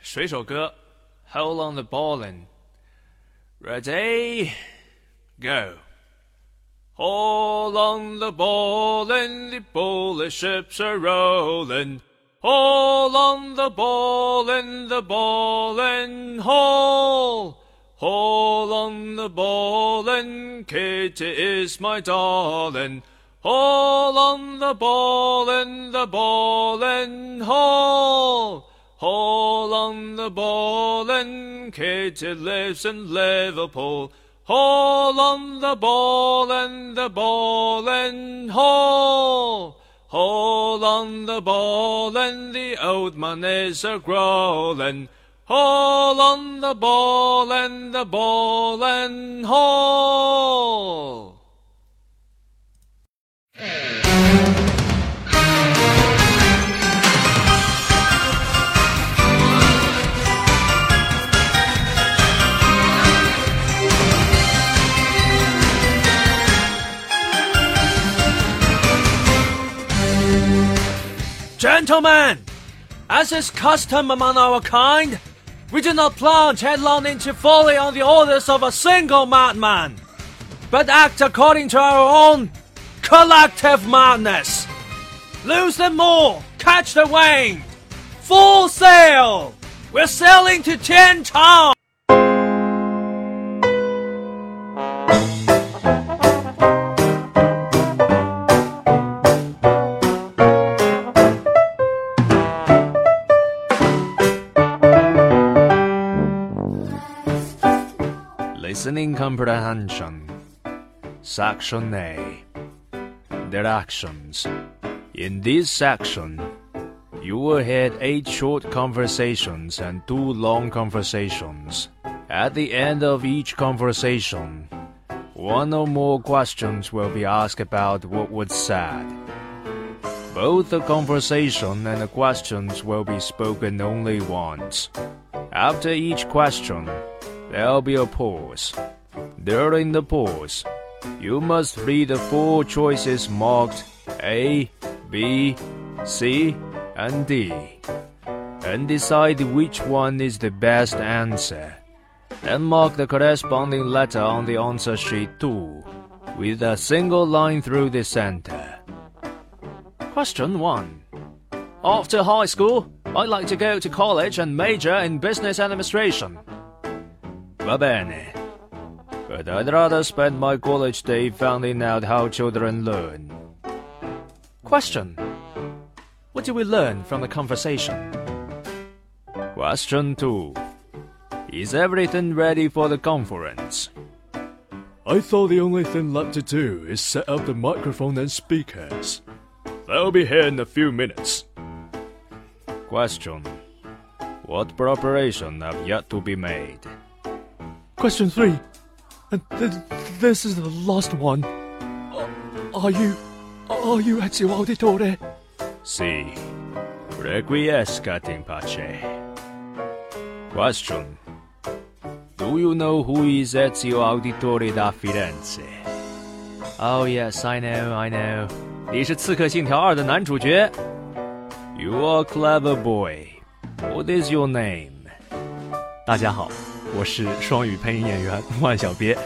水手歌《Hold on the Bowline》，Ready Hold on the bowline, the bullet ships are rollin'. Hold on the bowline, the bowline haul. hold on the bowline, Kitty is my darlin'. Hold on the bowline, the bowline haul. Haul on the ball and Kitty lives in Liverpool. Haul on the ball and the ball and haul. Haul on the ball and the old man is a growlin'. Haul on the ball and the ball and haul. Gentlemen, as is custom among our kind, we do not plunge headlong into folly on the orders of a single madman, but act according to our own collective madness. Lose them all, catch the wind, full sail. We're sailing to Tian Town. 'Listening comprehension'. Section A. Directions. In this section, you will hear eight short conversations and two long conversations. At the end of each conversation, one or more questions will be asked about what was said. Both the conversation and the questions will be spoken only once. After each question, there'll be a pause. During the pause, you must read the four choices marked A, B, C, and D, and decide which one is the best answer. Then mark the corresponding letter on the answer sheet too, with a single line through the center. Question 1. After high school, I'd like to go to college and major in business administration. Va bene. But I'd rather spend my college day finding out how children learn. Question. What did we learn from the conversation? Question 2. Is everything ready for the conference? I thought the only thing left to do is set up the microphone and speakers. They'll be here in a few minutes. Question. What preparation have yet to be made? Question three. And th- this is the last one. Uh, are you. Are you Ezio Auditore? Si. Requiescat in pace. Question. Do you know who is Ezio Auditore da Firenze? Oh yes, I know, I know. 你是《刺客信条二》的男主角。 You are a clever boy. What is your name? 大家好， 我是双语配音演员万小别。